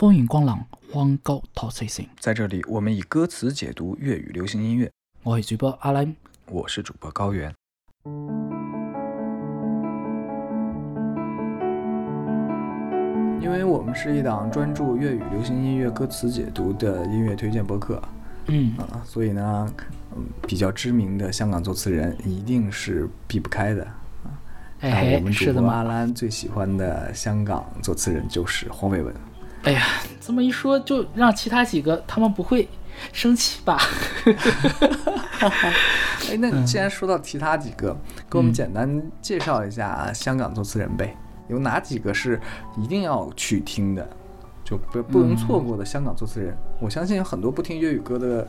风云光朗，荒高陶碎性。在这里，我们以歌词解读粤语流行音乐。我是主播阿兰，我是主播高原。因为我们是一档专注粤语流行音乐歌词解读的音乐推荐播客，嗯啊，所以呢，嗯，比较知名的香港作词人一定是避不开的啊。我，们主播阿？兰最喜欢的香港作词人就是黄伟文。哎呀，这么一说，就让其他几个他们不会生气吧？哎，那你既然说到其他几个，给我嗯们简单介绍一下香港作词人呗？有哪几个是一定要去听的，就不不容错过的香港作词人？我相信有很多不听粤语歌的，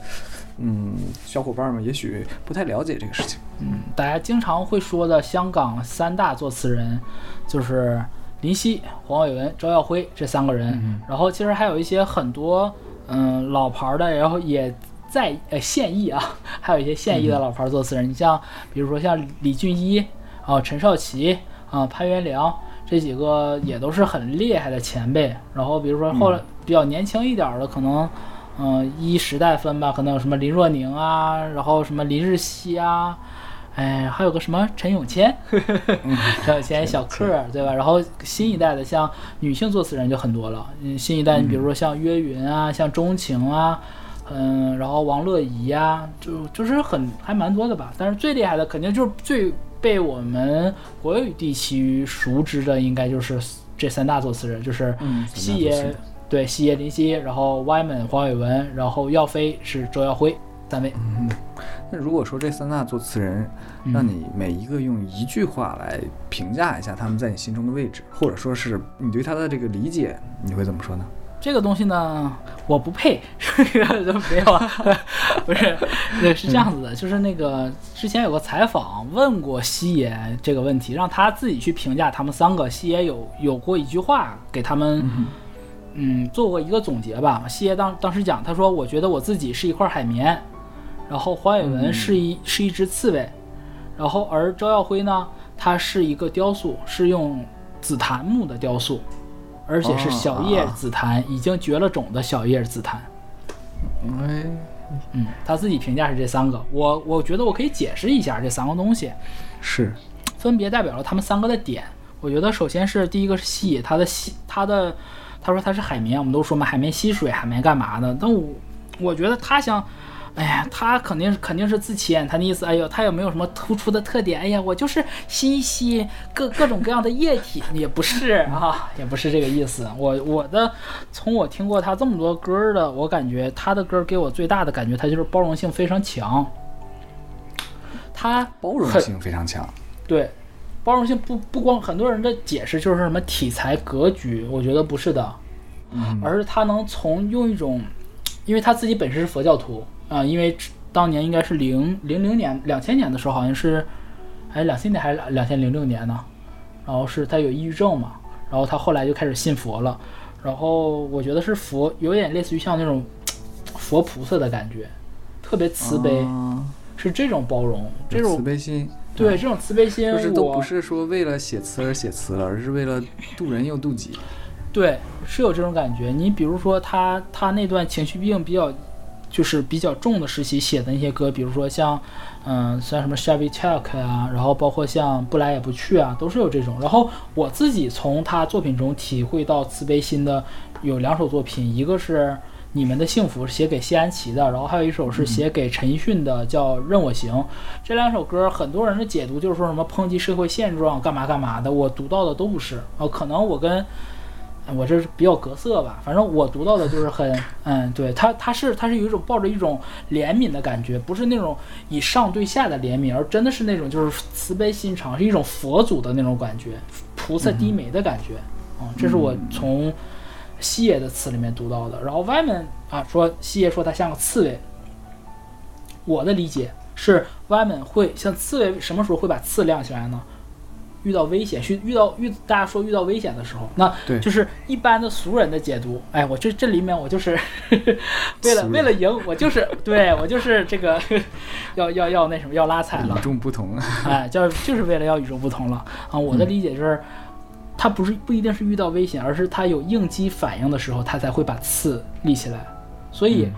嗯，小伙伴们也许不太了解这个事情。嗯，大家经常会说的香港三大作词人，就是林夕、黄伟文、周耀辉这三个人。然后其实还有一些很多嗯老牌儿的，然后也在呃现役啊，还有一些现役的老牌儿作词人。你像比如说像李俊一啊、陈少琪啊、潘元良。这几个也都是很厉害的前辈，然后比如说后来比较年轻一点儿的，可能，嗯、依时代分吧，可能有什么林若宁啊，然后什么林日曦啊，哎，还有个什么陈永谦，陈永谦小克儿，对吧？然后新一代的像女性作词人就很多了，嗯，新一代你比如说像约云啊，像钟情啊，嗯，然后王乐怡呀、就就是很还蛮多的吧。但是最厉害的肯定就是最被我们国语地区熟知的，应该就是这三大作词人，就是嗯西爷，对西爷林夕，然后 Wyman 黄伟文，然后耀飞是周耀辉三位。那如果说这三大作词人，让你每一个用一句话来评价一下他们在你心中的位置，或者说是你对他的这个理解，你会怎么说呢？这个东西呢，我不配，这个就没有啊，不是，对，是这样子的，就是那个之前有个采访问过西爷这个问题，让他自己去评价他们三个。西爷有有过一句话给他们，嗯，做过一个总结吧。西爷当当时讲，他说：“我觉得我自己是一块海绵，然后黄伟文是一、是一只刺猬，然后而周耀辉呢，他是一个雕塑，是用紫檀木的雕塑。”而且是小叶紫檀，已经绝了种的小叶紫檀。哎，嗯，他自己评价是这三个，我我觉得我可以解释一下这三个东西，是，分别代表了他们三个的点。我觉得首先是第一个是吸，它的吸，它的他说它是海绵，我们都说嘛，海绵吸水，海绵干嘛的？但我我觉得他想，哎呀，他肯定肯定是自谦，他的意思，哎呦，他有没有什么突出的特点？哎呀，我就是吸一吸各 各种各样的液体，也不是啊，也不是这个意思。我我的从我听过他这么多歌的，我感觉他的歌给我最大的感觉，他就是包容性非常强。他包容性非常强。对，包容性不不光很多人的解释就是什么体裁格局，我觉得不是的，嗯而是他能从用一种，因为他自己本身是佛教徒啊、因为当年应该是零零零年两千年的时候，好像是，哎两千年还是两千零六年呢，然后是他有抑郁症嘛，然后他后来就开始信佛了，然后我觉得是佛有点类似于像那种 佛菩萨的感觉，特别慈悲，啊是这种包容，这种慈悲心，对这种慈悲心，就是都我不是说为了写词而写词了，而是为了渡人又渡己。对，是有这种感觉。你比如说他他那段情绪病比较，就是比较重的时期写的那些歌，比如说像，嗯，像什么 Shabby Talk 啊，然后包括像不来也不去啊，都是有这种。然后我自己从他作品中体会到慈悲心的有两首作品，一个是。你们的幸福是写给谢安琪的，然后还有一首是写给陈奕迅的，叫《任我行》。这两首歌，很多人的解读就是说什么抨击社会现状，干嘛干嘛的。我读到的都不是，呃，可能我跟我这是比较隔色吧，反正我读到的就是很，嗯，对他，他是他是有一种抱着一种怜悯的感觉，不是那种以上对下的怜悯，而真的是那种就是慈悲心肠，是一种佛祖的那种感觉，菩萨低眉的感觉，嗯，这是我从西野的词里面读到的。然后外面啊说西野说他像个刺猬，我的理解是外面会像刺猬什么时候会把刺亮起来呢？遇到危险，遇遇到遇大家说遇到危险的时候，那对就是一般的俗人的解读。哎，我这这里面我就是 为了俗人为了赢，我就是对我就是这个 要要要那什么要拉踩了与，众不同。哎，叫就是为了要与众不同了啊！我的理解就是，他不是不一定是遇到危险，而是他有应激反应的时候，他才会把刺立起来。所以嗯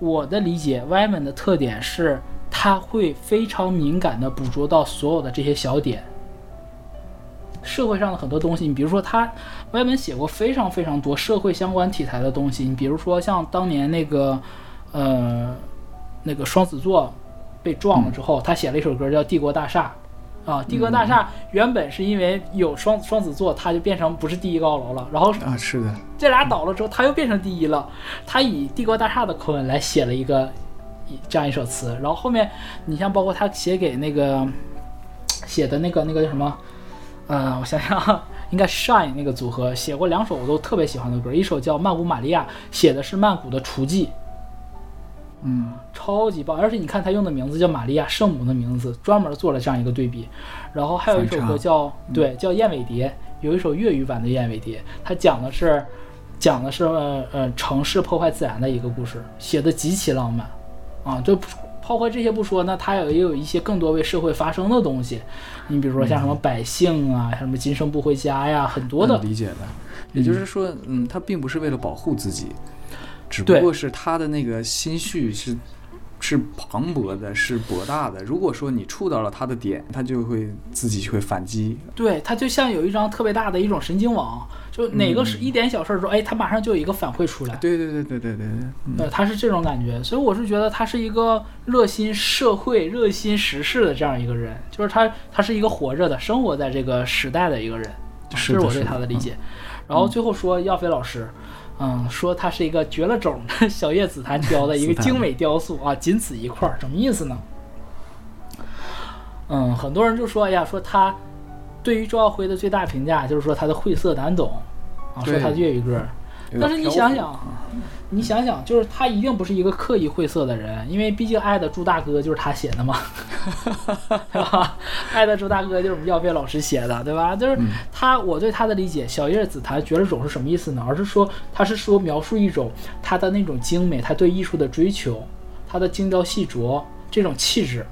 我的理解，歪门的特点是他会非常敏感地捕捉到所有的这些小点。社会上的很多东西，你比如说他歪文写过非常非常多社会相关题材的东西，你比如说像当年那个，呃，那个双子座被撞了之后，他写了一首歌叫《帝国大厦》，啊，帝国大厦原本是因为有双双子座，它就变成不是第一高楼了，然后啊，是的，这俩倒了之后，他又变成第一了。他以帝国大厦的口吻来写了一个一这样一首词，然后后面你像包括他写给那个写的那个那个叫什么，呃，我想想啊，应该 Shine 那个组合写过两首我都特别喜欢的歌，一首叫《曼谷玛利亚》，写的是曼谷的雏妓，嗯，超级棒，而且你看他用的名字叫玛利亚圣母的名字，专门做了这样一个对比。然后还有一首歌叫对叫《燕尾蝶》，有一首粤语版的《燕尾蝶》，它讲的是讲的是呃呃城市破坏自然的一个故事，写的极其浪漫啊。就抛开这些不说，那它有也有一些更多为社会发声的东西，你比如说像什么百姓啊，像什么今生不回家呀，很多的理解的。也就是说，嗯，他并不是为了保护自己，只不过是他的那个心绪是是磅礴的，是博大的。如果说你触到了他的点，他就会自己会反击。对，他就像有一张特别大的一种神经网，就哪个是一点小事儿的时候，哎，他马上就有一个反馈出来。对对对对对对对，嗯，呃，他是这种感觉，所以我是觉得他是一个热心社会、热心时事的这样一个人，就是他，他是一个活着的、生活在这个时代的一个人，这是我对他的理解。然后最后说耀飞老师，嗯，说他是一个绝了种的小叶紫檀雕的 一个精美雕塑啊，仅此一块儿，什么意思呢？嗯，很多人就说，哎呀，说他对于周耀辉的最大评价就是说他的晦涩难懂啊，说他的粤语歌。但是你想想，你想想，就是他一定不是一个刻意晦涩的人，因为毕竟 《爱的朱大哥》就是他写的嘛，对吧？《爱的朱大哥》就是我们耀飞老师写的，对吧？就是嗯他，我对他的理解，小叶紫檀绝了种是什么意思呢？而是说他是说描述一种他的那种精美，他对艺术的追求，他的精雕细琢这种气质。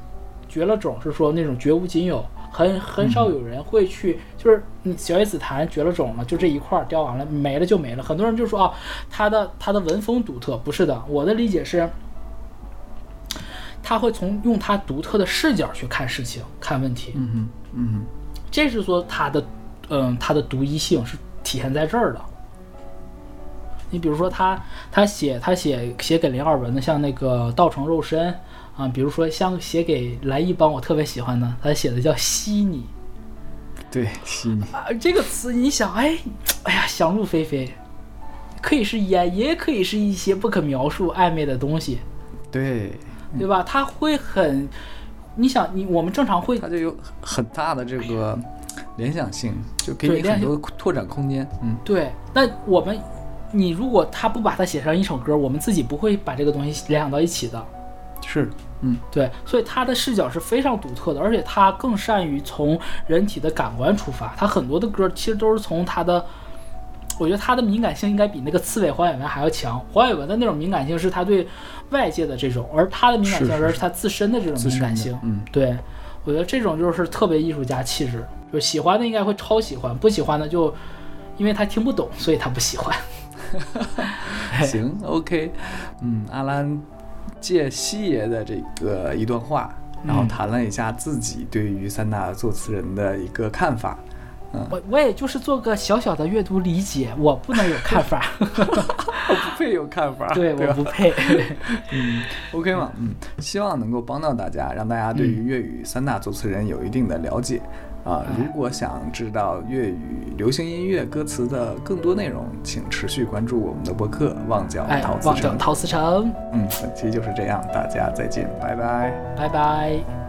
绝了种是说那种绝无仅有，很很少有人会去，就是你小叶紫檀绝了种了，就这一块儿雕完了，没了就没了。很多人就说啊，他的他的文风独特，不是的，我的理解是，他会从用他独特的视角去看事情、看问题，嗯嗯嗯这是说他的，嗯，他的独一性是体现在这儿的。你比如说他，他写他写写给林二文的，像那个稻城肉身啊，比如说像写给来一帮我特别喜欢的，他写的叫悉尼对，悉尼，啊，这个词你想，哎，哎呀，想入非非，可以是烟，也可以是一些不可描述暧昧的东西，对，对吧？他会很，你想你我们正常会他就有很大的这个联想性，就给你很多拓展空间。嗯，对，那我们，你如果他不把它写成一首歌，我们自己不会把这个东西联想到一起的。是，嗯，对，所以他的视角是非常独特的，而且他更善于从人体的感官出发。他很多的歌其实都是从他的，我觉得他的敏感性应该比那个刺猬黄伟文还要强。黄伟文的那种敏感性是他对外界的这种，而他的敏感性是他自身的这种敏感性。嗯，对，我觉得这种就是特别艺术家气质，就喜欢的应该会超喜欢，不喜欢的就因为他听不懂，所以他不喜欢。行，OK，嗯，阿兰借西爷的这个一段话，然后嗯谈了一下自己对于三大作词人的一个看法。嗯我我也就是做个小小的阅读理解，我不能有看法，我不配有看法，对，对我不配。嗯，OK 嘛，嗯，希望能够帮到大家，让大家对于粤语三大作词人有一定的了解。啊，哎如果想知道粤语流行音乐歌词的更多内容，请持续关注我们的博客《旺角哎陶，瓷城哎。旺角》。陶瓷城，嗯，本期就是这样，大家再见，拜拜。拜拜。